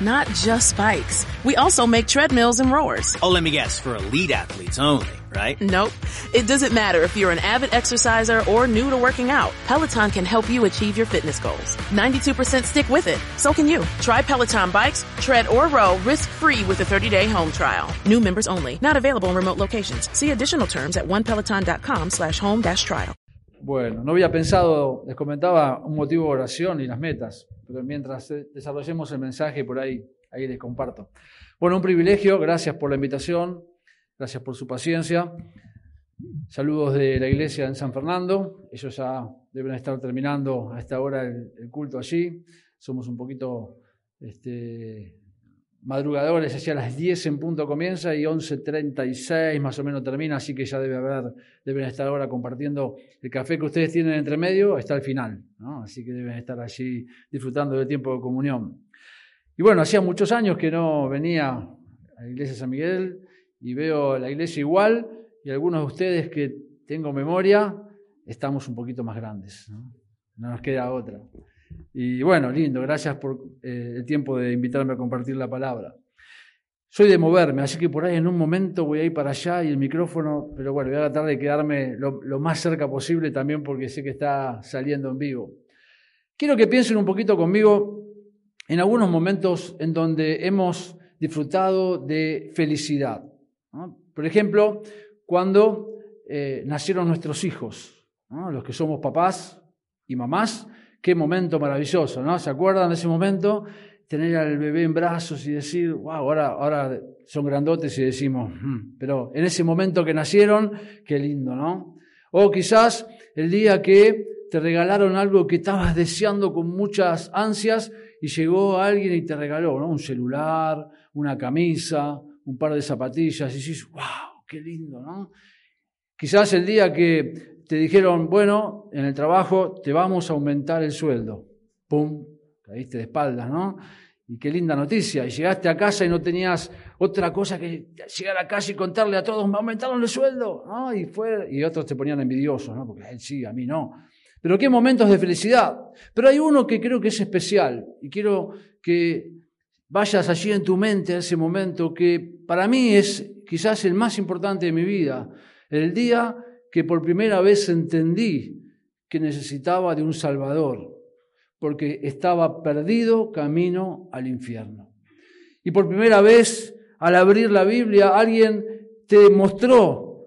Not just bikes. We also make treadmills and rowers. Oh, let me guess, for elite athletes only, right? Nope. It doesn't matter if you're an avid exerciser or new to working out. Peloton can help you achieve your fitness goals. 92% stick with it. So can you. Try Peloton bikes, tread or row risk-free with a 30-day home trial. New members only. Not available in remote locations. See additional terms at onepeloton.com slash home dash trial. Bueno, no había pensado, les comentaba un motivo de oración y las metas, mientras eh, desarrollemos el mensaje por ahí, ahí les comparto. Bueno, un privilegio, gracias por la invitación, gracias por su paciencia. Saludos de la iglesia en San Fernando, ellos ya deben estar terminando a esta hora el, el culto allí. Somos un poquito este, madrugadores, hacia las 10 en punto comienza y 11.36 más o menos termina, así que ya debe haber, deben estar ahora compartiendo el café que ustedes tienen entre medio, está al final, ¿no? así que deben estar allí disfrutando del tiempo de comunión. Y bueno, hacía muchos años que no venía a la iglesia San Miguel y veo la iglesia igual y algunos de ustedes que tengo memoria, estamos un poquito más grandes, no, no nos queda otra. Y bueno, lindo, gracias por eh, el tiempo de invitarme a compartir la palabra. Soy de moverme, así que por ahí en un momento voy a ir para allá y el micrófono, pero bueno, voy a tratar de quedarme lo, más cerca posible también porque sé que está saliendo en vivo. Quiero que piensen un poquito conmigo en algunos momentos en donde hemos disfrutado de felicidad. Por ejemplo, cuando eh, nacieron nuestros hijos, los que somos papás y mamás, Qué momento maravilloso, ¿no? ¿Se acuerdan de ese momento? Tener al bebé en brazos y decir, wow, ahora, ahora son grandotes y decimos, hmm", pero en ese momento que nacieron, qué lindo, ¿no? O quizás el día que te regalaron algo que estabas deseando con muchas ansias y llegó alguien y te regaló, ¿no? Un celular, una camisa, un par de zapatillas y dices, wow, qué lindo, ¿no? Quizás el día que te dijeron, bueno, en el trabajo te vamos a aumentar el sueldo. ¡Pum! Caíste de espaldas, ¿no? Y qué linda noticia. Y llegaste a casa y no tenías otra cosa que llegar a casa y contarle a todos, me aumentaron el sueldo, ¿no? Y, fue, y otros te ponían envidiosos, ¿no? Porque él sí, a mí no. Pero qué momentos de felicidad. Pero hay uno que creo que es especial y quiero que vayas allí en tu mente a ese momento que para mí es quizás el más importante de mi vida. El día que por primera vez entendí que necesitaba de un Salvador, porque estaba perdido camino al infierno. Y por primera vez, al abrir la Biblia, alguien te mostró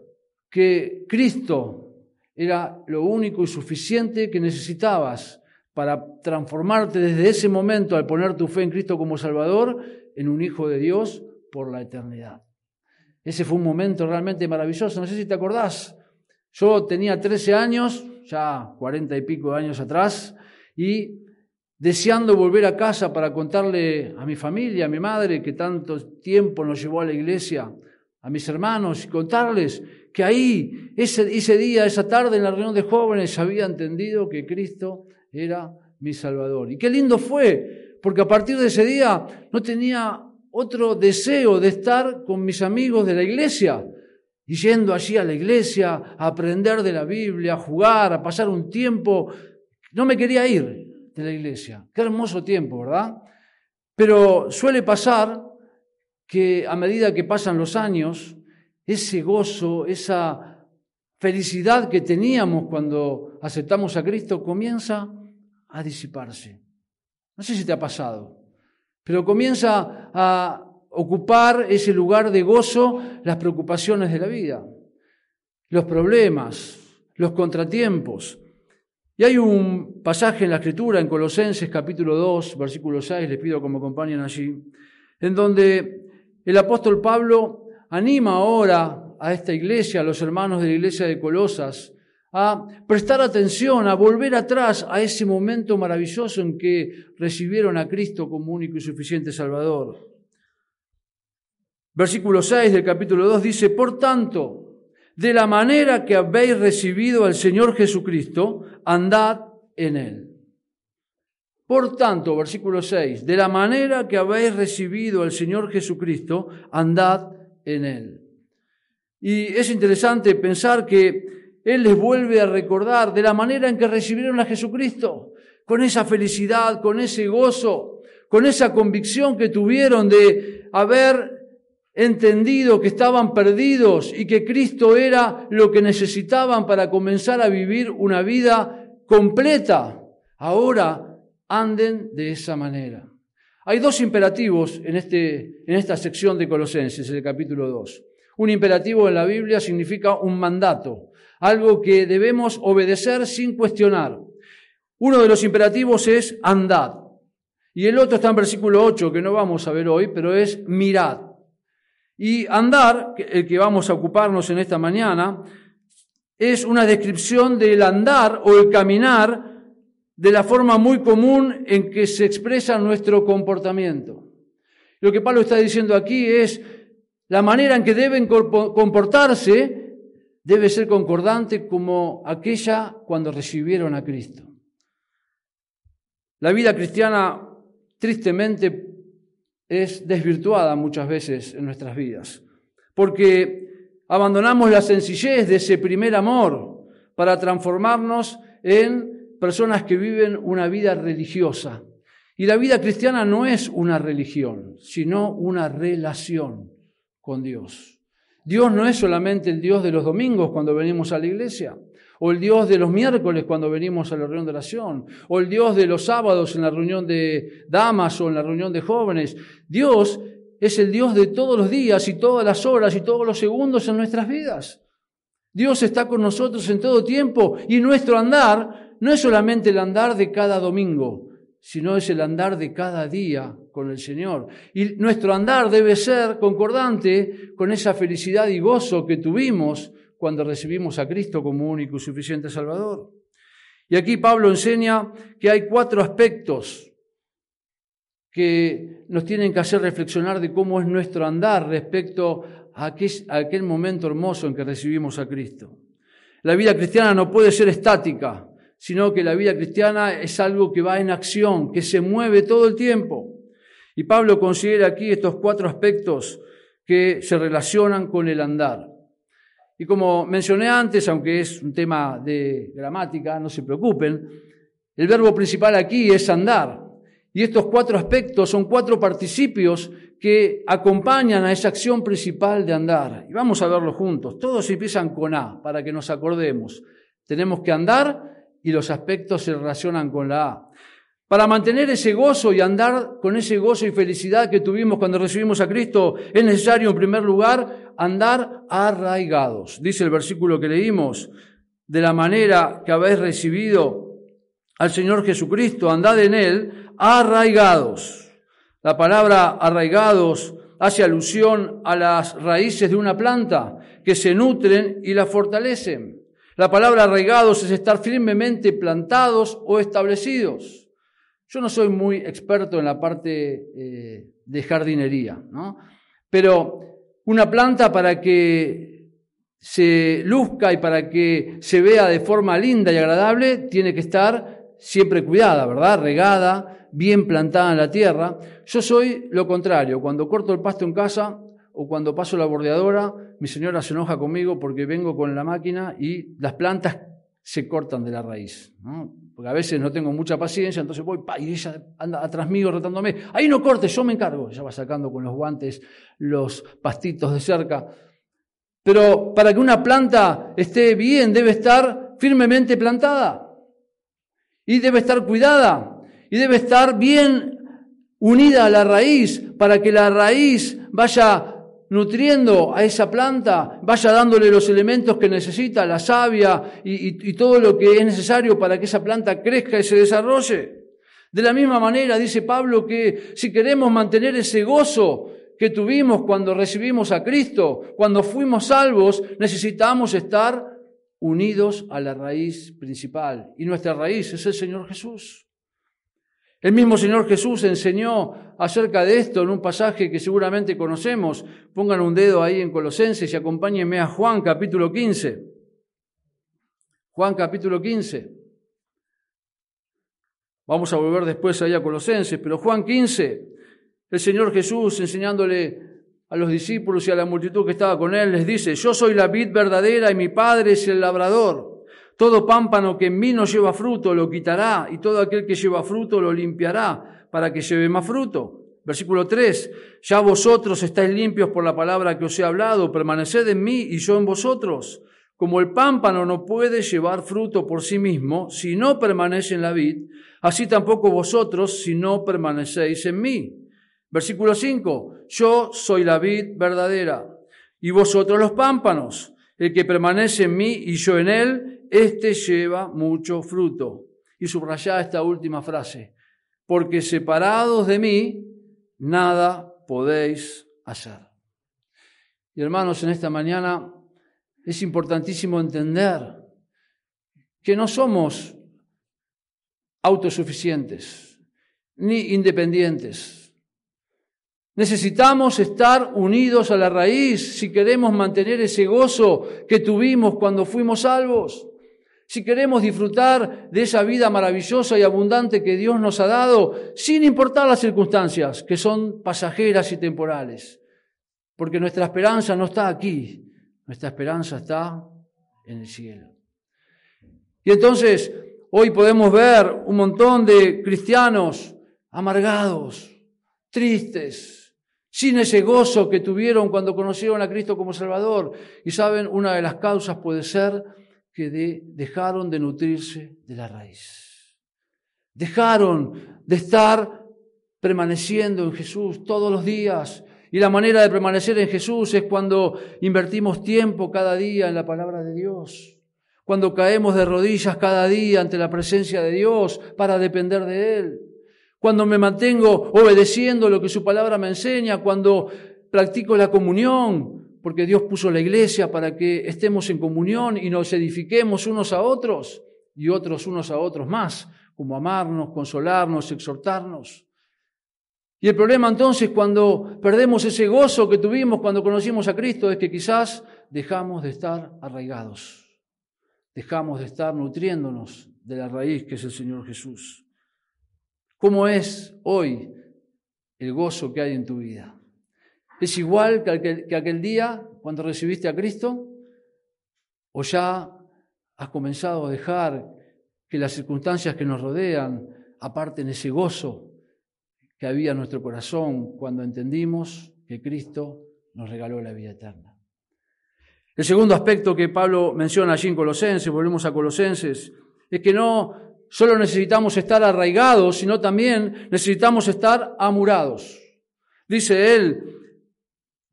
que Cristo era lo único y suficiente que necesitabas para transformarte desde ese momento, al poner tu fe en Cristo como Salvador, en un Hijo de Dios por la eternidad. Ese fue un momento realmente maravilloso. No sé si te acordás, yo tenía 13 años, ya 40 y pico de años atrás, y deseando volver a casa para contarle a mi familia, a mi madre, que tanto tiempo nos llevó a la iglesia, a mis hermanos, y contarles que ahí, ese, ese día, esa tarde en la reunión de jóvenes, había entendido que Cristo era mi Salvador. Y qué lindo fue, porque a partir de ese día no tenía otro deseo de estar con mis amigos de la iglesia, y yendo allí a la iglesia a aprender de la Biblia, a jugar, a pasar un tiempo. No me quería ir de la iglesia. Qué hermoso tiempo, ¿verdad? Pero suele pasar que a medida que pasan los años, ese gozo, esa felicidad que teníamos cuando aceptamos a Cristo comienza a disiparse. No sé si te ha pasado, pero comienza a ocupar ese lugar de gozo las preocupaciones de la vida, los problemas, los contratiempos. Y hay un pasaje en la Escritura, en Colosenses capítulo 2, versículo 6, les pido que me acompañen allí, en donde el apóstol Pablo anima ahora a esta iglesia, a los hermanos de la iglesia de Colosas, a prestar atención, a volver atrás a ese momento maravilloso en que recibieron a Cristo como único y suficiente Salvador. Versículo 6 del capítulo 2 dice, por tanto, de la manera que habéis recibido al Señor Jesucristo, andad en él. Por tanto, versículo 6, de la manera que habéis recibido al Señor Jesucristo, andad en él. Y es interesante pensar que Él les vuelve a recordar de la manera en que recibieron a Jesucristo, con esa felicidad, con ese gozo, con esa convicción que tuvieron de haber entendido que estaban perdidos y que Cristo era lo que necesitaban para comenzar a vivir una vida completa. Ahora anden de esa manera. Hay dos imperativos en, este, en esta sección de Colosenses, en el capítulo 2. Un imperativo en la Biblia significa un mandato, algo que debemos obedecer sin cuestionar. Uno de los imperativos es andad. Y el otro está en versículo 8, que no vamos a ver hoy, pero es mirad. Y andar, el que vamos a ocuparnos en esta mañana, es una descripción del andar o el caminar de la forma muy común en que se expresa nuestro comportamiento. Lo que Pablo está diciendo aquí es la manera en que deben comportarse debe ser concordante como aquella cuando recibieron a Cristo. La vida cristiana tristemente es desvirtuada muchas veces en nuestras vidas, porque abandonamos la sencillez de ese primer amor para transformarnos en personas que viven una vida religiosa. Y la vida cristiana no es una religión, sino una relación con Dios. Dios no es solamente el Dios de los domingos cuando venimos a la iglesia o el Dios de los miércoles cuando venimos a la reunión de oración, o el Dios de los sábados en la reunión de damas o en la reunión de jóvenes. Dios es el Dios de todos los días y todas las horas y todos los segundos en nuestras vidas. Dios está con nosotros en todo tiempo y nuestro andar no es solamente el andar de cada domingo, sino es el andar de cada día con el Señor. Y nuestro andar debe ser concordante con esa felicidad y gozo que tuvimos cuando recibimos a Cristo como único y suficiente Salvador. Y aquí Pablo enseña que hay cuatro aspectos que nos tienen que hacer reflexionar de cómo es nuestro andar respecto a aquel, momento hermoso en que recibimos a Cristo. La vida cristiana no puede ser estática, sino que la vida cristiana es algo que va en acción, que se mueve todo el tiempo. Y Pablo considera aquí estos cuatro aspectos que se relacionan con el andar. Y como mencioné antes, aunque es un tema de gramática, no se preocupen, el verbo principal aquí es andar. Y estos cuatro aspectos son cuatro participios que acompañan a esa acción principal de andar. Y vamos a verlo juntos. Todos empiezan con A, para que nos acordemos. Tenemos que andar y los aspectos se relacionan con la A. Para mantener ese gozo y andar con ese gozo y felicidad que tuvimos cuando recibimos a Cristo, es necesario en primer lugar andar arraigados. Dice el versículo que leímos, de la manera que habéis recibido al Señor Jesucristo, andad en Él arraigados. La palabra arraigados hace alusión a las raíces de una planta que se nutren y la fortalecen. La palabra arraigados es estar firmemente plantados o establecidos. Yo no soy muy experto en la parte eh, de jardinería, ¿no? pero una planta para que se luzca y para que se vea de forma linda y agradable, tiene que estar siempre cuidada, ¿verdad? Regada, bien plantada en la tierra. Yo soy lo contrario. Cuando corto el pasto en casa o cuando paso la bordeadora, mi señora se enoja conmigo porque vengo con la máquina y las plantas se cortan de la raíz. Porque a veces no tengo mucha paciencia, entonces voy, y ella anda atrás mío retándome, ahí no cortes, yo me encargo. Ella va sacando con los guantes los pastitos de cerca. Pero para que una planta esté bien, debe estar firmemente plantada. Y debe estar cuidada. Y debe estar bien unida a la raíz, para que la raíz vaya nutriendo a esa planta, vaya dándole los elementos que necesita, la savia y, y, todo lo que es necesario para que esa planta crezca y se desarrolle. De la misma manera dice Pablo que si queremos mantener ese gozo que tuvimos cuando recibimos a Cristo, cuando fuimos salvos, necesitamos estar unidos a la raíz principal. Y nuestra raíz es el Señor Jesús. El mismo Señor Jesús enseñó acerca de esto en un pasaje que seguramente conocemos. Pongan un dedo ahí en Colosenses y acompáñenme a Juan capítulo 15. Juan capítulo 15. Vamos a volver después ahí a Colosenses, pero Juan 15, el Señor Jesús enseñándole a los discípulos y a la multitud que estaba con él, les dice, yo soy la vid verdadera y mi padre es el labrador. Todo pámpano que en mí no lleva fruto lo quitará y todo aquel que lleva fruto lo limpiará para que lleve más fruto. Versículo 3, ya vosotros estáis limpios por la palabra que os he hablado, permaneced en mí y yo en vosotros. Como el pámpano no puede llevar fruto por sí mismo si no permanece en la vid, así tampoco vosotros si no permanecéis en mí. Versículo 5, yo soy la vid verdadera y vosotros los pámpanos. El que permanece en mí y yo en él, éste lleva mucho fruto. Y subrayá esta última frase, porque separados de mí, nada podéis hacer. Y hermanos, en esta mañana es importantísimo entender que no somos autosuficientes ni independientes. Necesitamos estar unidos a la raíz si queremos mantener ese gozo que tuvimos cuando fuimos salvos. Si queremos disfrutar de esa vida maravillosa y abundante que Dios nos ha dado, sin importar las circunstancias, que son pasajeras y temporales. Porque nuestra esperanza no está aquí, nuestra esperanza está en el cielo. Y entonces, hoy podemos ver un montón de cristianos amargados, tristes, sin ese gozo que tuvieron cuando conocieron a Cristo como Salvador. Y saben, una de las causas puede ser que dejaron de nutrirse de la raíz. Dejaron de estar permaneciendo en Jesús todos los días. Y la manera de permanecer en Jesús es cuando invertimos tiempo cada día en la palabra de Dios. Cuando caemos de rodillas cada día ante la presencia de Dios para depender de Él. Cuando me mantengo obedeciendo lo que su palabra me enseña. Cuando practico la comunión porque Dios puso la iglesia para que estemos en comunión y nos edifiquemos unos a otros y otros unos a otros más, como amarnos, consolarnos, exhortarnos. Y el problema entonces cuando perdemos ese gozo que tuvimos cuando conocimos a Cristo es que quizás dejamos de estar arraigados, dejamos de estar nutriéndonos de la raíz que es el Señor Jesús. ¿Cómo es hoy el gozo que hay en tu vida? ¿Es igual que aquel, que aquel día cuando recibiste a Cristo? ¿O ya has comenzado a dejar que las circunstancias que nos rodean aparten ese gozo que había en nuestro corazón cuando entendimos que Cristo nos regaló la vida eterna? El segundo aspecto que Pablo menciona allí en Colosenses, volvemos a Colosenses, es que no solo necesitamos estar arraigados, sino también necesitamos estar amurados. Dice él,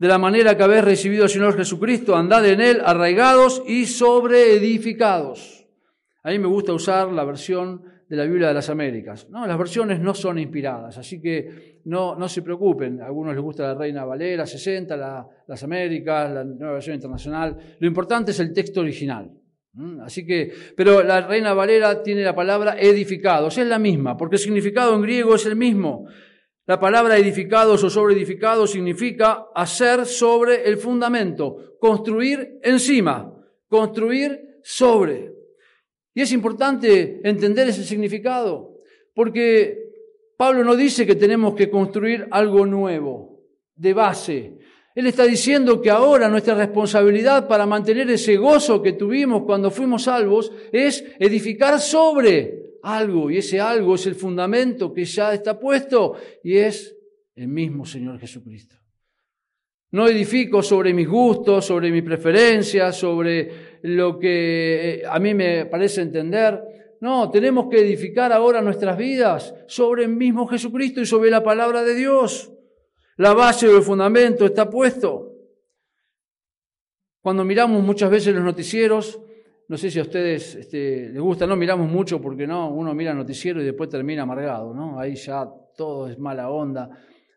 de la manera que habéis recibido al Señor Jesucristo, andad en él arraigados y sobreedificados. A mí me gusta usar la versión de la Biblia de las Américas. No, las versiones no son inspiradas, así que no, no se preocupen. A algunos les gusta la Reina Valera 60, las Américas, la nueva versión internacional. Lo importante es el texto original. Así que, pero la Reina Valera tiene la palabra edificados, es la misma, porque el significado en griego es el mismo. La palabra edificados o sobre edificados significa hacer sobre el fundamento, construir encima, construir sobre. Y es importante entender ese significado, porque Pablo no dice que tenemos que construir algo nuevo, de base. Él está diciendo que ahora nuestra responsabilidad para mantener ese gozo que tuvimos cuando fuimos salvos es edificar sobre algo y ese algo es el fundamento que ya está puesto y es el mismo Señor Jesucristo. No edifico sobre mis gustos, sobre mis preferencias, sobre lo que eh, a mí me parece entender. No, tenemos que edificar ahora nuestras vidas sobre el mismo Jesucristo y sobre la palabra de Dios. La base o el fundamento está puesto. Cuando miramos muchas veces los noticieros, no sé si a ustedes este, les gusta, no miramos mucho porque no, uno mira noticiero y después termina amargado, ¿no? Ahí ya todo es mala onda.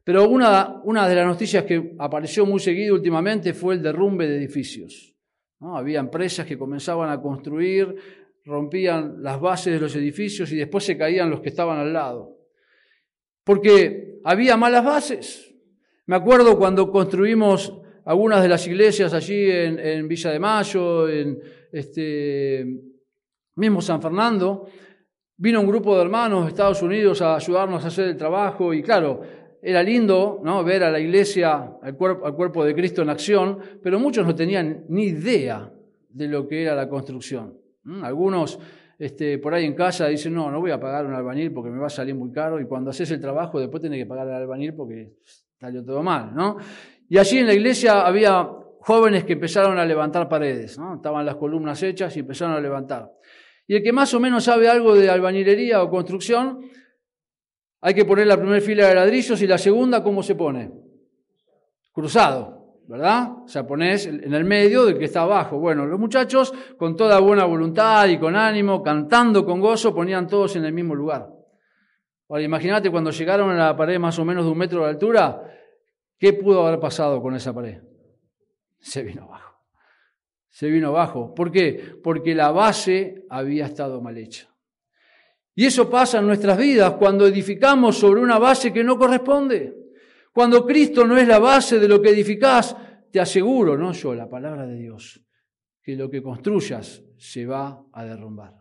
Pero una, una de las noticias que apareció muy seguido últimamente fue el derrumbe de edificios. ¿no? Había empresas que comenzaban a construir, rompían las bases de los edificios y después se caían los que estaban al lado. Porque había malas bases. Me acuerdo cuando construimos algunas de las iglesias allí en, en Villa de Mayo, en, este, mismo San Fernando, vino un grupo de hermanos de Estados Unidos a ayudarnos a hacer el trabajo y claro, era lindo ¿no? ver a la iglesia, al cuerpo, al cuerpo de Cristo en acción, pero muchos no tenían ni idea de lo que era la construcción. Algunos este, por ahí en casa dicen, no, no voy a pagar un albañil porque me va a salir muy caro y cuando haces el trabajo después tenés que pagar al albañil porque salió todo mal, ¿no? Y allí en la iglesia había jóvenes que empezaron a levantar paredes, ¿no? Estaban las columnas hechas y empezaron a levantar. Y el que más o menos sabe algo de albañilería o construcción, hay que poner la primera fila de ladrillos y la segunda, ¿cómo se pone? Cruzado. ¿verdad? O sea, ponés en el medio del que está abajo. Bueno, los muchachos, con toda buena voluntad y con ánimo, cantando con gozo, ponían todos en el mismo lugar. Ahora, imagínate cuando llegaron a la pared más o menos de un metro de altura, ¿qué pudo haber pasado con esa pared? Se vino abajo. Se vino abajo. ¿Por qué? Porque la base había estado mal hecha. Y eso pasa en nuestras vidas cuando edificamos sobre una base que no corresponde. Cuando Cristo no es la base de lo que edificás, te aseguro, no yo, la palabra de Dios, que lo que construyas se va a derrumbar.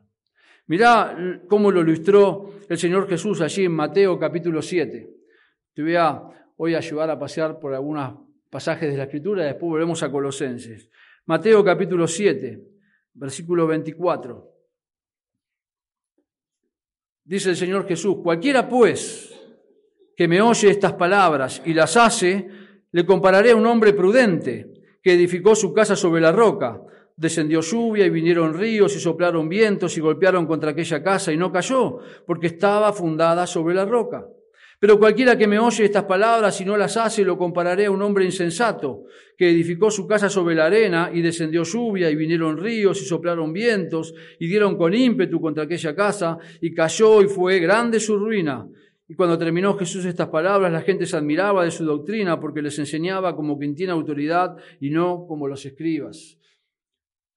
Mirá cómo lo ilustró el Señor Jesús allí en Mateo capítulo 7. Te voy a hoy ayudar a pasear por algunos pasajes de la Escritura después volvemos a Colosenses. Mateo capítulo 7, versículo 24. Dice el Señor Jesús, cualquiera pues que me oye estas palabras y las hace, le compararé a un hombre prudente que edificó su casa sobre la roca. Descendió lluvia y vinieron ríos y soplaron vientos y golpearon contra aquella casa y no cayó, porque estaba fundada sobre la roca. Pero cualquiera que me oye estas palabras y no las hace, lo compararé a un hombre insensato, que edificó su casa sobre la arena y descendió lluvia y vinieron ríos y soplaron vientos y dieron con ímpetu contra aquella casa y cayó y fue grande su ruina. Y cuando terminó Jesús estas palabras, la gente se admiraba de su doctrina porque les enseñaba como quien tiene autoridad y no como los escribas.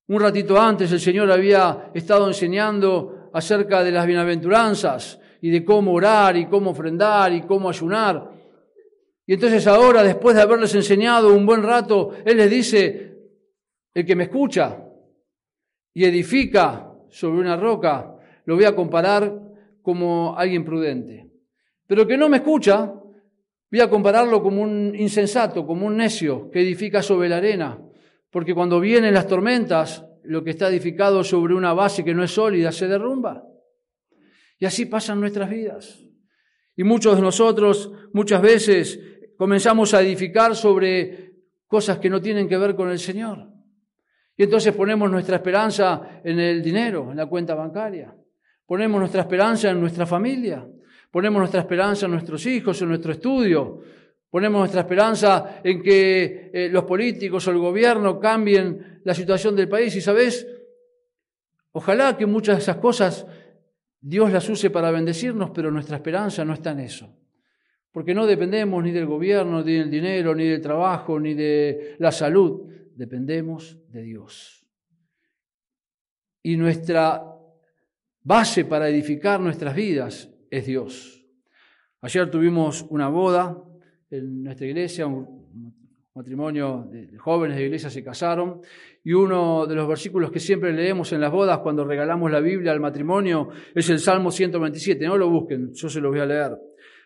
Un ratito antes el Señor había estado enseñando acerca de las bienaventuranzas y de cómo orar y cómo ofrendar y cómo ayunar. Y entonces ahora, después de haberles enseñado un buen rato, Él les dice, el que me escucha y edifica sobre una roca, lo voy a comparar como alguien prudente. Pero que no me escucha, voy a compararlo como un insensato, como un necio que edifica sobre la arena. Porque cuando vienen las tormentas, lo que está edificado sobre una base que no es sólida se derrumba. Y así pasan nuestras vidas. Y muchos de nosotros muchas veces comenzamos a edificar sobre cosas que no tienen que ver con el Señor. Y entonces ponemos nuestra esperanza en el dinero, en la cuenta bancaria. Ponemos nuestra esperanza en nuestra familia. Ponemos nuestra esperanza en nuestros hijos, en nuestro estudio. Ponemos nuestra esperanza en que eh, los políticos o el gobierno cambien la situación del país. Y sabes, ojalá que muchas de esas cosas Dios las use para bendecirnos, pero nuestra esperanza no está en eso. Porque no dependemos ni del gobierno, ni del dinero, ni del trabajo, ni de la salud. Dependemos de Dios. Y nuestra base para edificar nuestras vidas es Dios. Ayer tuvimos una boda en nuestra iglesia, un matrimonio de jóvenes de iglesia se casaron, y uno de los versículos que siempre leemos en las bodas cuando regalamos la Biblia al matrimonio es el Salmo 127. No lo busquen, yo se lo voy a leer.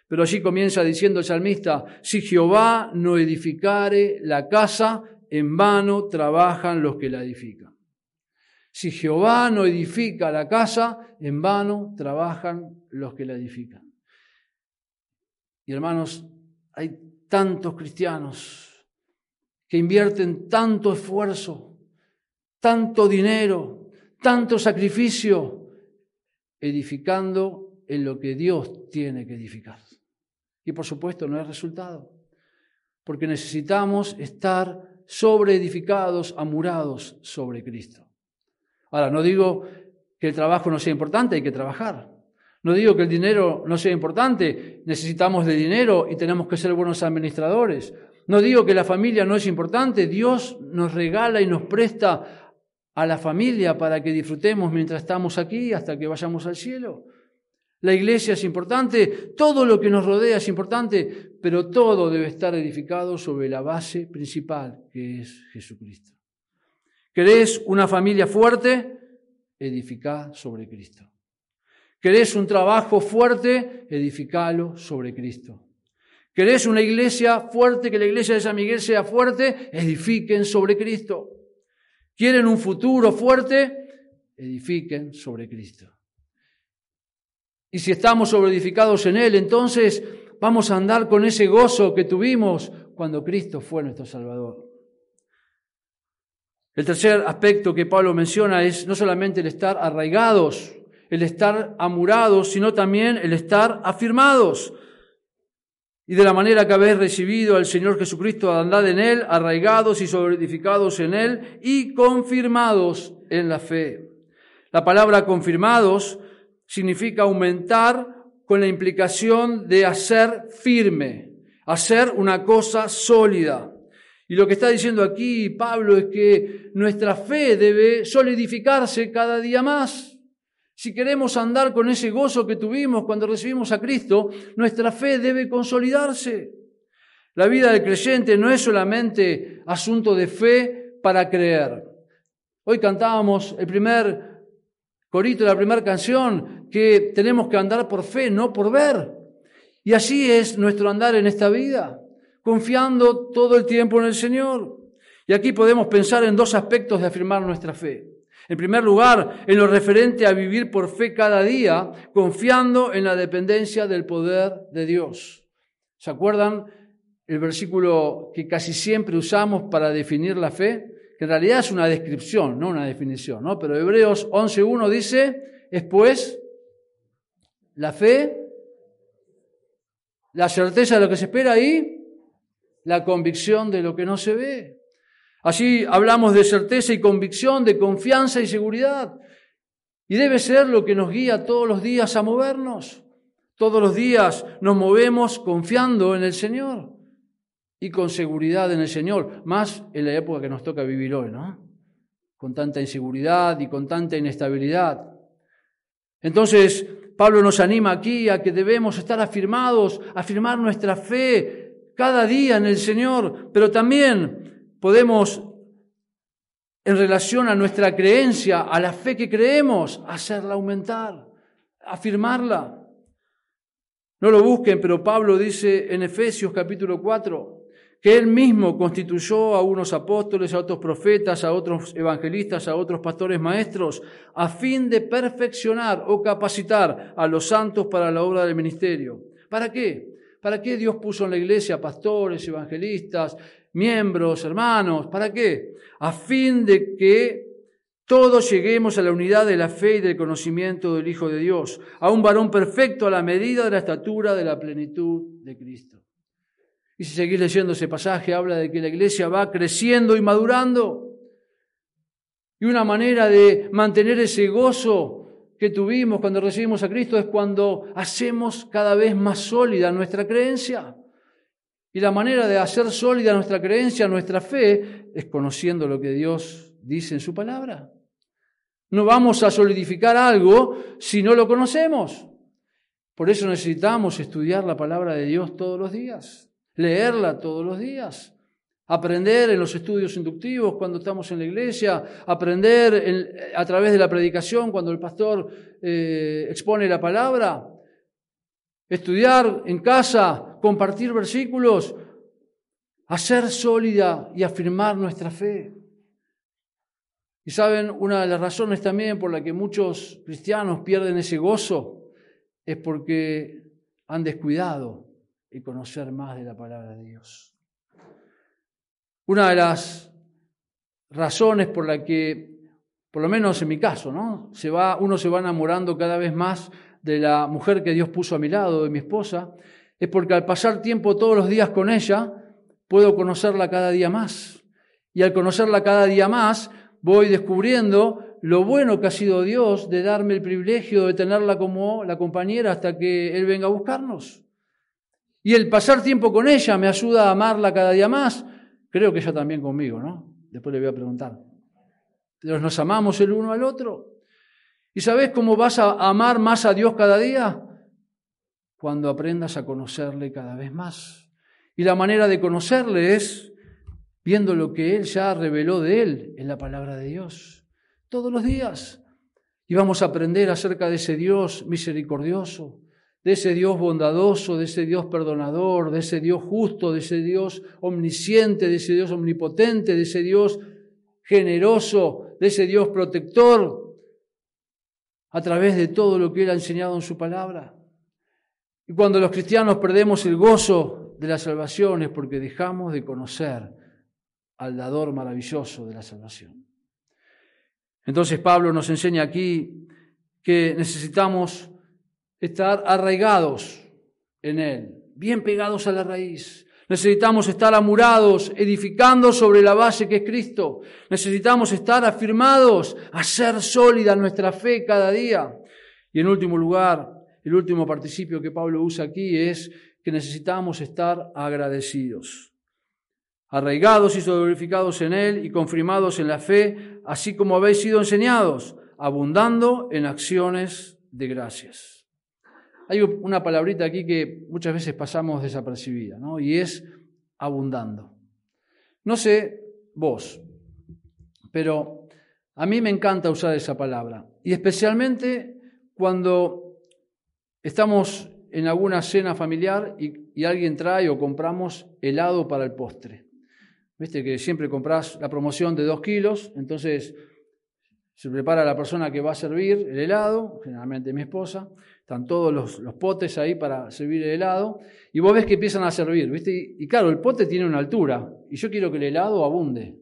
Pero allí comienza diciendo el salmista, si Jehová no edificare la casa, en vano trabajan los que la edifican. Si Jehová no edifica la casa, en vano trabajan los que la edifican. Y hermanos, hay tantos cristianos que invierten tanto esfuerzo, tanto dinero, tanto sacrificio, edificando en lo que Dios tiene que edificar. Y por supuesto no es resultado, porque necesitamos estar sobreedificados, amurados sobre Cristo. Ahora, no digo que el trabajo no sea importante, hay que trabajar. No digo que el dinero no sea importante, necesitamos de dinero y tenemos que ser buenos administradores. No digo que la familia no es importante, Dios nos regala y nos presta a la familia para que disfrutemos mientras estamos aquí hasta que vayamos al cielo. La iglesia es importante, todo lo que nos rodea es importante, pero todo debe estar edificado sobre la base principal que es Jesucristo. ¿Querés una familia fuerte? Edificá sobre Cristo. ¿Querés un trabajo fuerte? Edificalo sobre Cristo. ¿Querés una iglesia fuerte, que la iglesia de San Miguel sea fuerte? Edifiquen sobre Cristo. ¿Quieren un futuro fuerte? Edifiquen sobre Cristo. Y si estamos sobreedificados en Él, entonces vamos a andar con ese gozo que tuvimos cuando Cristo fue nuestro Salvador. El tercer aspecto que Pablo menciona es no solamente el estar arraigados, el estar amurados, sino también el estar afirmados. Y de la manera que habéis recibido al Señor Jesucristo, andad en Él, arraigados y solidificados en Él y confirmados en la fe. La palabra confirmados significa aumentar con la implicación de hacer firme, hacer una cosa sólida. Y lo que está diciendo aquí Pablo es que nuestra fe debe solidificarse cada día más. Si queremos andar con ese gozo que tuvimos cuando recibimos a Cristo, nuestra fe debe consolidarse. La vida del creyente no es solamente asunto de fe para creer. Hoy cantábamos el primer corito la primera canción que tenemos que andar por fe, no por ver. Y así es nuestro andar en esta vida confiando todo el tiempo en el Señor. Y aquí podemos pensar en dos aspectos de afirmar nuestra fe. En primer lugar, en lo referente a vivir por fe cada día, confiando en la dependencia del poder de Dios. ¿Se acuerdan el versículo que casi siempre usamos para definir la fe? Que en realidad es una descripción, no una definición, ¿no? Pero Hebreos 11.1 dice, es pues la fe, la certeza de lo que se espera y la convicción de lo que no se ve. Así hablamos de certeza y convicción, de confianza y seguridad. Y debe ser lo que nos guía todos los días a movernos. Todos los días nos movemos confiando en el Señor y con seguridad en el Señor, más en la época que nos toca vivir hoy, ¿no? Con tanta inseguridad y con tanta inestabilidad. Entonces, Pablo nos anima aquí a que debemos estar afirmados, afirmar nuestra fe cada día en el Señor, pero también podemos, en relación a nuestra creencia, a la fe que creemos, hacerla aumentar, afirmarla. No lo busquen, pero Pablo dice en Efesios capítulo 4 que él mismo constituyó a unos apóstoles, a otros profetas, a otros evangelistas, a otros pastores maestros, a fin de perfeccionar o capacitar a los santos para la obra del ministerio. ¿Para qué? ¿Para qué Dios puso en la iglesia pastores, evangelistas, miembros, hermanos? ¿Para qué? A fin de que todos lleguemos a la unidad de la fe y del conocimiento del Hijo de Dios, a un varón perfecto a la medida de la estatura de la plenitud de Cristo. Y si seguís leyendo ese pasaje, habla de que la iglesia va creciendo y madurando. Y una manera de mantener ese gozo que tuvimos cuando recibimos a Cristo es cuando hacemos cada vez más sólida nuestra creencia. Y la manera de hacer sólida nuestra creencia, nuestra fe, es conociendo lo que Dios dice en su palabra. No vamos a solidificar algo si no lo conocemos. Por eso necesitamos estudiar la palabra de Dios todos los días, leerla todos los días, aprender en los estudios inductivos cuando estamos en la iglesia, aprender a través de la predicación cuando el pastor eh, expone la palabra, estudiar en casa, compartir versículos, hacer sólida y afirmar nuestra fe. Y saben, una de las razones también por la que muchos cristianos pierden ese gozo es porque han descuidado el conocer más de la palabra de Dios. Una de las razones por la que, por lo menos en mi caso, ¿no? se va, uno se va enamorando cada vez más de la mujer que Dios puso a mi lado, de mi esposa, es porque al pasar tiempo todos los días con ella, puedo conocerla cada día más. Y al conocerla cada día más, voy descubriendo lo bueno que ha sido Dios de darme el privilegio de tenerla como la compañera hasta que Él venga a buscarnos. Y el pasar tiempo con ella me ayuda a amarla cada día más, Creo que ella también conmigo, ¿no? Después le voy a preguntar. Pero nos amamos el uno al otro. ¿Y sabes cómo vas a amar más a Dios cada día? Cuando aprendas a conocerle cada vez más. Y la manera de conocerle es viendo lo que Él ya reveló de Él en la palabra de Dios. Todos los días. Y vamos a aprender acerca de ese Dios misericordioso, de ese Dios bondadoso, de ese Dios perdonador, de ese Dios justo, de ese Dios omnisciente, de ese Dios omnipotente, de ese Dios generoso, de ese Dios protector, a través de todo lo que Él ha enseñado en su palabra. Y cuando los cristianos perdemos el gozo de la salvación es porque dejamos de conocer al dador maravilloso de la salvación. Entonces Pablo nos enseña aquí que necesitamos estar arraigados en Él, bien pegados a la raíz. Necesitamos estar amurados, edificando sobre la base que es Cristo. Necesitamos estar afirmados, hacer sólida nuestra fe cada día. Y en último lugar, el último participio que Pablo usa aquí es que necesitamos estar agradecidos. Arraigados y solidificados en Él y confirmados en la fe, así como habéis sido enseñados, abundando en acciones de gracias. Hay una palabrita aquí que muchas veces pasamos desapercibida, ¿no? Y es abundando. No sé vos, pero a mí me encanta usar esa palabra. Y especialmente cuando estamos en alguna cena familiar y, alguien trae o compramos helado para el postre. Viste que siempre compras la promoción de dos kilos, entonces se prepara la persona que va a servir el helado, generalmente mi esposa, están todos los, potes ahí para servir el helado, y vos ves que empiezan a servir, ¿viste? Y, claro, el pote tiene una altura, y yo quiero que el helado abunde,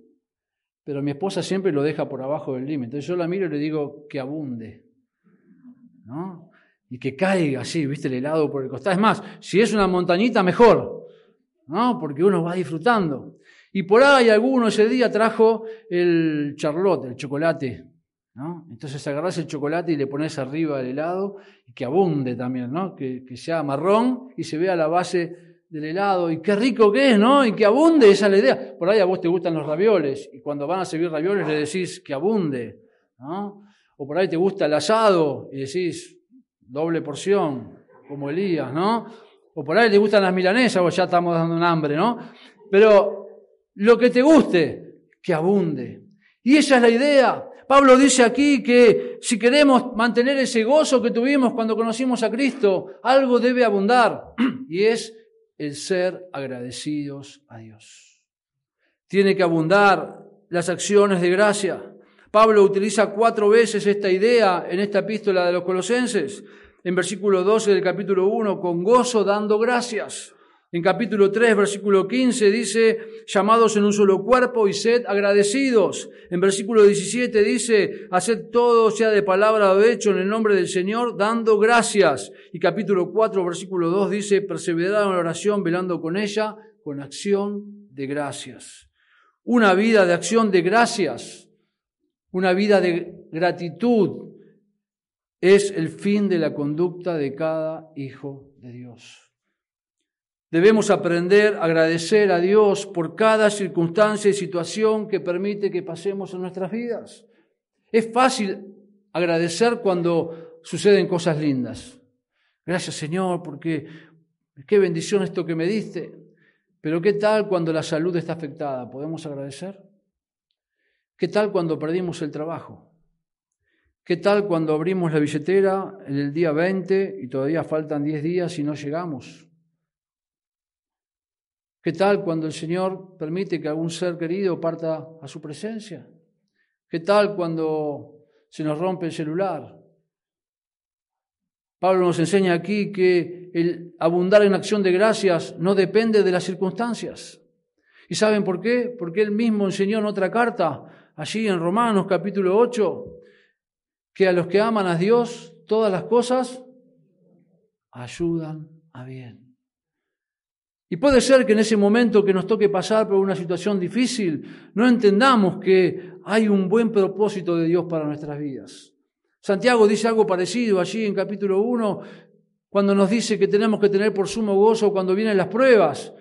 pero mi esposa siempre lo deja por abajo del límite. Entonces yo la miro y le digo que abunde, ¿no? Y que caiga así, ¿viste? El helado por el costado. Es más, si es una montañita, mejor, ¿no? Porque uno va disfrutando. Y por ahí alguno ese día trajo el charlotte, el chocolate, entonces agarrás el chocolate y le pones arriba el helado y que abunde también, ¿no? Que, sea marrón y se vea la base del helado y qué rico que es, ¿no? Y que abunde, esa es la idea. Por ahí a vos te gustan los ravioles y cuando van a servir ravioles le decís que abunde, ¿no? O por ahí te gusta el asado y decís doble porción, como Elías, ¿no? O por ahí te gustan las milanesas, o ya estamos dando un hambre, ¿no? Pero lo que te guste, que abunde. Y esa es la idea. Pablo dice aquí que si queremos mantener ese gozo que tuvimos cuando conocimos a Cristo, algo debe abundar y es el ser agradecidos a Dios. Tiene que abundar las acciones de gracia. Pablo utiliza cuatro veces esta idea en esta epístola de los colosenses. En versículo 12 del capítulo 1, con gozo dando gracias. En capítulo 3, versículo 15 dice, llamados en un solo cuerpo y sed agradecidos. En versículo 17 dice, haced todo, sea de palabra o hecho, en el nombre del Señor, dando gracias. Y capítulo 4, versículo 2 dice, perseverad en la oración, velando con ella, con acción de gracias. Una vida de acción de gracias, una vida de gratitud, es el fin de la conducta de cada hijo de Dios. Debemos aprender a agradecer a Dios por cada circunstancia y situación que permite que pasemos en nuestras vidas. Es fácil agradecer cuando suceden cosas lindas. Gracias Señor, porque qué bendición esto que me diste. Pero ¿qué tal cuando la salud está afectada? ¿Podemos agradecer? ¿Qué tal cuando perdimos el trabajo? ¿Qué tal cuando abrimos la billetera en el día 20 y todavía faltan 10 días y no llegamos? ¿Qué tal cuando el Señor permite que algún ser querido parta a su presencia? ¿Qué tal cuando se nos rompe el celular? Pablo nos enseña aquí que el abundar en acción de gracias no depende de las circunstancias. ¿Y saben por qué? Porque él mismo enseñó en otra carta, allí en Romanos capítulo 8, que a los que aman a Dios todas las cosas ayudan a bien. Y puede ser que en ese momento que nos toque pasar por una situación difícil, no entendamos que hay un buen propósito de Dios para nuestras vidas. Santiago dice algo parecido allí en capítulo 1, cuando nos dice que tenemos que tener por sumo gozo cuando vienen las pruebas,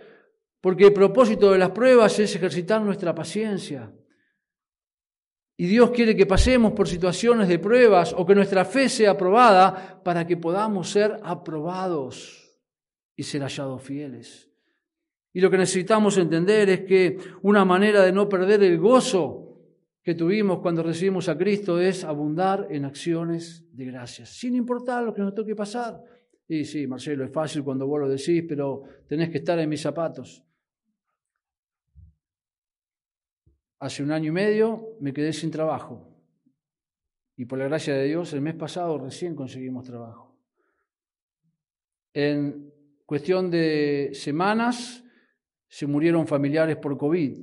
porque el propósito de las pruebas es ejercitar nuestra paciencia. Y Dios quiere que pasemos por situaciones de pruebas o que nuestra fe sea aprobada para que podamos ser aprobados y ser hallados fieles. Y lo que necesitamos entender es que una manera de no perder el gozo que tuvimos cuando recibimos a Cristo es abundar en acciones de gracias, sin importar lo que nos toque pasar. Y sí, Marcelo, es fácil cuando vos lo decís, pero tenés que estar en mis zapatos. Hace un año y medio me quedé sin trabajo. Y por la gracia de Dios, el mes pasado recién conseguimos trabajo. En cuestión de semanas se murieron familiares por COVID.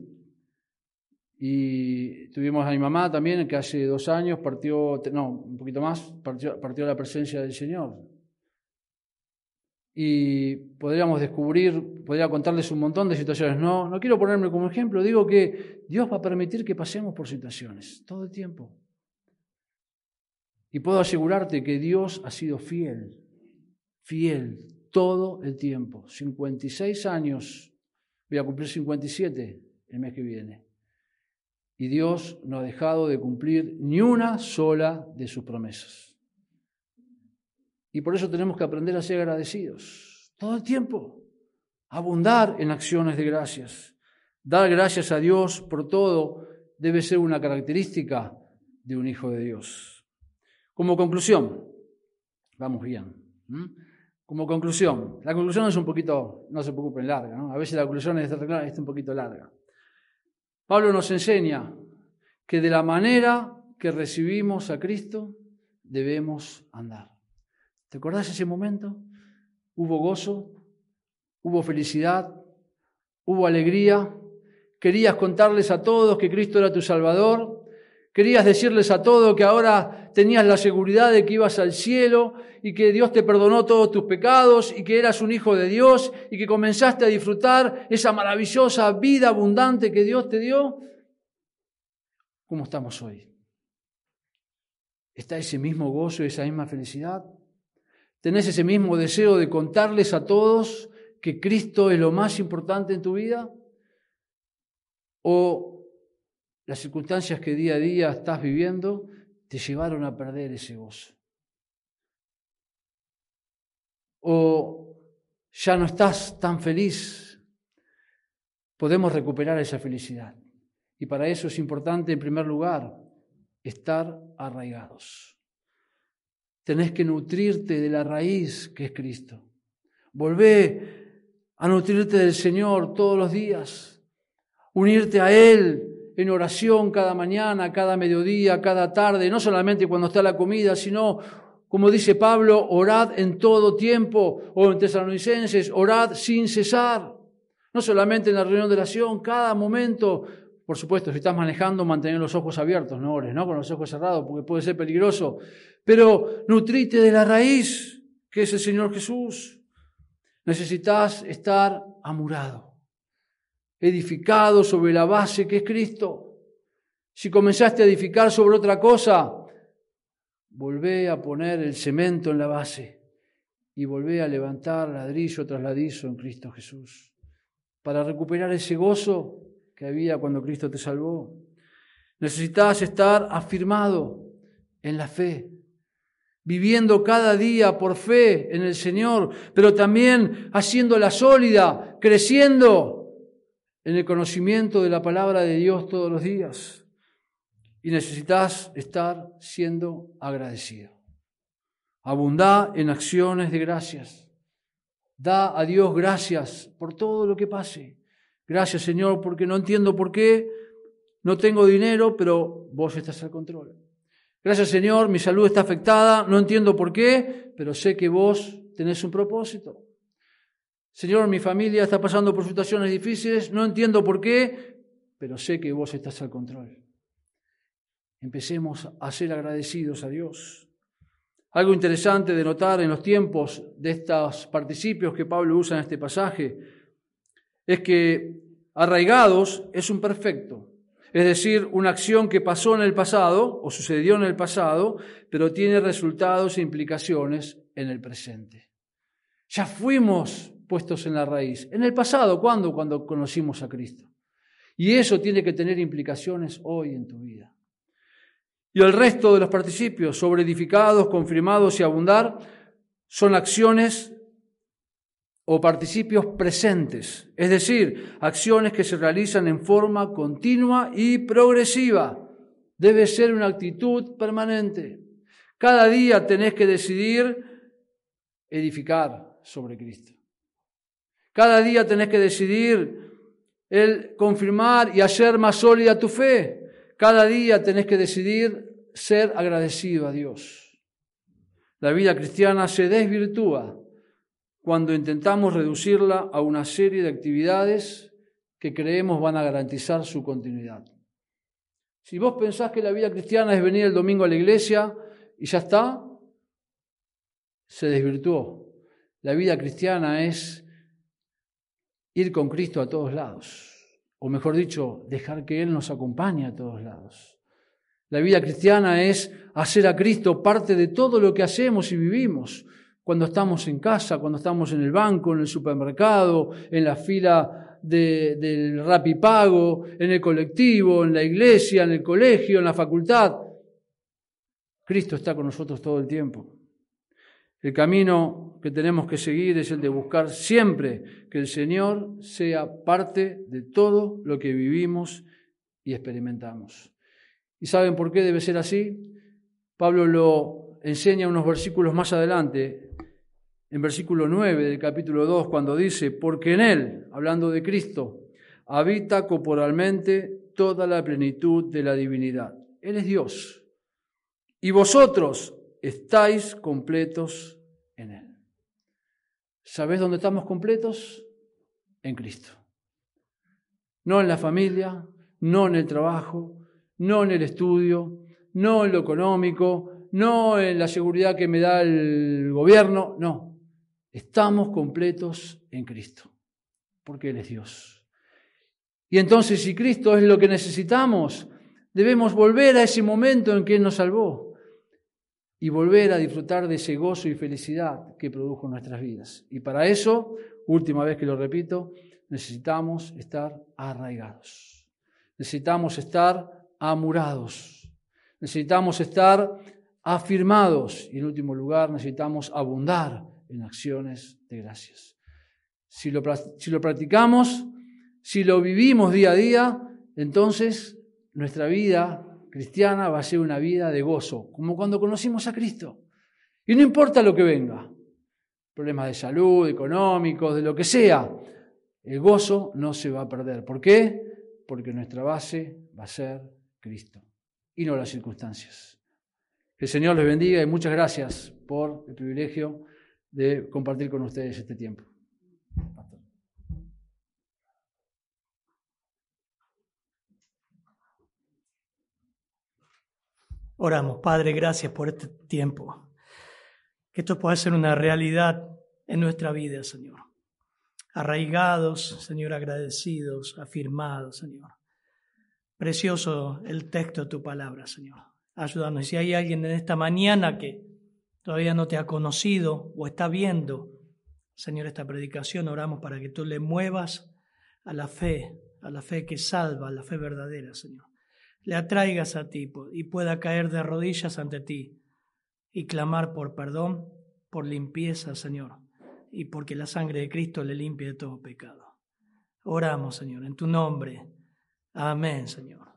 Y tuvimos a mi mamá también, que hace dos años partió, no, un poquito más, partió, partió la presencia del Señor. Y podríamos descubrir, podría contarles un montón de situaciones. No, no quiero ponerme como ejemplo, digo que Dios va a permitir que pasemos por situaciones todo el tiempo. Y puedo asegurarte que Dios ha sido fiel, fiel todo el tiempo. 56 años, voy a cumplir 57 el mes que viene. Y Dios no ha dejado de cumplir ni una sola de sus promesas. Y por eso tenemos que aprender a ser agradecidos todo el tiempo, abundar en acciones de gracias. Dar gracias a Dios por todo debe ser una característica de un hijo de Dios. Como conclusión, vamos bien. Como conclusión, la conclusión es un poquito, no se preocupen, larga, ¿no? A veces la conclusión es, es un poquito larga. Pablo nos enseña que de la manera que recibimos a Cristo debemos andar. ¿Te acordás ese momento? Hubo gozo, hubo felicidad, hubo alegría. Querías contarles a todos que Cristo era tu Salvador. Querías decirles a todos que ahora tenías la seguridad de que ibas al cielo y que Dios te perdonó todos tus pecados y que eras un hijo de Dios y que comenzaste a disfrutar esa maravillosa vida abundante que Dios te dio. ¿Cómo estamos hoy? ¿Está ese mismo gozo y esa misma felicidad? ¿Tenés ese mismo deseo de contarles a todos que Cristo es lo más importante en tu vida? ¿O las circunstancias que día a día estás viviendo te llevaron a perder ese gozo. O ya no estás tan feliz, podemos recuperar esa felicidad. Y para eso es importante, en primer lugar, estar arraigados. Tenés que nutrirte de la raíz que es Cristo. Volvé a nutrirte del Señor todos los días, unirte a Él en oración cada mañana, cada mediodía, cada tarde, no solamente cuando está la comida, sino, como dice Pablo, orad en todo tiempo, o en Tesalonicenses, orad sin cesar. No solamente en la reunión de oración, cada momento. Por supuesto, si estás manejando, mantener los ojos abiertos, no ores, ¿no? Con los ojos cerrados, porque puede ser peligroso. Pero nutrite de la raíz, que es el Señor Jesús. Necesitas estar amurado edificado sobre la base que es Cristo. Si comenzaste a edificar sobre otra cosa, volvé a poner el cemento en la base y volvé a levantar ladrillo tras ladrillo en Cristo Jesús, para recuperar ese gozo que había cuando Cristo te salvó. Necesitas estar afirmado en la fe, viviendo cada día por fe en el Señor, pero también haciéndola sólida, creciendo en el conocimiento de la palabra de Dios todos los días y necesitas estar siendo agradecido. Abundá en acciones de gracias. Da a Dios gracias por todo lo que pase. Gracias Señor porque no entiendo por qué, no tengo dinero, pero vos estás al control. Gracias Señor, mi salud está afectada, no entiendo por qué, pero sé que vos tenés un propósito. Señor, mi familia está pasando por situaciones difíciles, no entiendo por qué, pero sé que vos estás al control. Empecemos a ser agradecidos a Dios. Algo interesante de notar en los tiempos de estos participios que Pablo usa en este pasaje es que arraigados es un perfecto, es decir, una acción que pasó en el pasado o sucedió en el pasado, pero tiene resultados e implicaciones en el presente. Ya fuimos puestos en la raíz. En el pasado, ¿cuándo? Cuando conocimos a Cristo. Y eso tiene que tener implicaciones hoy en tu vida. Y el resto de los participios, sobre edificados, confirmados y abundar, son acciones o participios presentes, es decir, acciones que se realizan en forma continua y progresiva. Debe ser una actitud permanente. Cada día tenés que decidir edificar sobre Cristo. Cada día tenés que decidir el confirmar y hacer más sólida tu fe. Cada día tenés que decidir ser agradecido a Dios. La vida cristiana se desvirtúa cuando intentamos reducirla a una serie de actividades que creemos van a garantizar su continuidad. Si vos pensás que la vida cristiana es venir el domingo a la iglesia y ya está, se desvirtuó. La vida cristiana es ir con Cristo a todos lados, o mejor dicho, dejar que Él nos acompañe a todos lados. La vida cristiana es hacer a Cristo parte de todo lo que hacemos y vivimos. Cuando estamos en casa, cuando estamos en el banco, en el supermercado, en la fila de, del rapipago, en el colectivo, en la iglesia, en el colegio, en la facultad. Cristo está con nosotros todo el tiempo. El camino que tenemos que seguir es el de buscar siempre que el Señor sea parte de todo lo que vivimos y experimentamos. ¿Y saben por qué debe ser así? Pablo lo enseña unos versículos más adelante, en versículo 9 del capítulo 2, cuando dice, porque en Él, hablando de Cristo, habita corporalmente toda la plenitud de la divinidad. Él es Dios. Y vosotros estáis completos. ¿Sabés dónde estamos completos? En Cristo. No en la familia, no en el trabajo, no en el estudio, no en lo económico, no en la seguridad que me da el gobierno, no. Estamos completos en Cristo, porque Él es Dios. Y entonces si Cristo es lo que necesitamos, debemos volver a ese momento en que Él nos salvó y volver a disfrutar de ese gozo y felicidad que produjo nuestras vidas. Y para eso, última vez que lo repito, necesitamos estar arraigados. Necesitamos estar amurados. Necesitamos estar afirmados. Y en último lugar, necesitamos abundar en acciones de gracias. Si lo practicamos, si lo vivimos día a día, entonces nuestra vida cristiana va a ser una vida de gozo, como cuando conocimos a Cristo. Y no importa lo que venga, problemas de salud, económicos, de lo que sea, el gozo no se va a perder. ¿Por qué? Porque nuestra base va a ser Cristo y no las circunstancias. Que el Señor les bendiga y muchas gracias por el privilegio de compartir con ustedes este tiempo. Oramos, Padre, gracias por este tiempo. Que esto pueda ser una realidad en nuestra vida, Señor. Arraigados, Señor, agradecidos, afirmados, Señor. Precioso el texto de tu palabra, Señor. Ayúdanos. Si hay alguien en esta mañana que todavía no te ha conocido o está viendo, Señor, esta predicación, oramos para que tú le muevas a la fe, a la fe que salva, a la fe verdadera, Señor le atraigas a ti y pueda caer de rodillas ante ti y clamar por perdón, por limpieza, Señor, y porque la sangre de Cristo le limpie de todo pecado. Oramos, Señor, en tu nombre. Amén, Señor.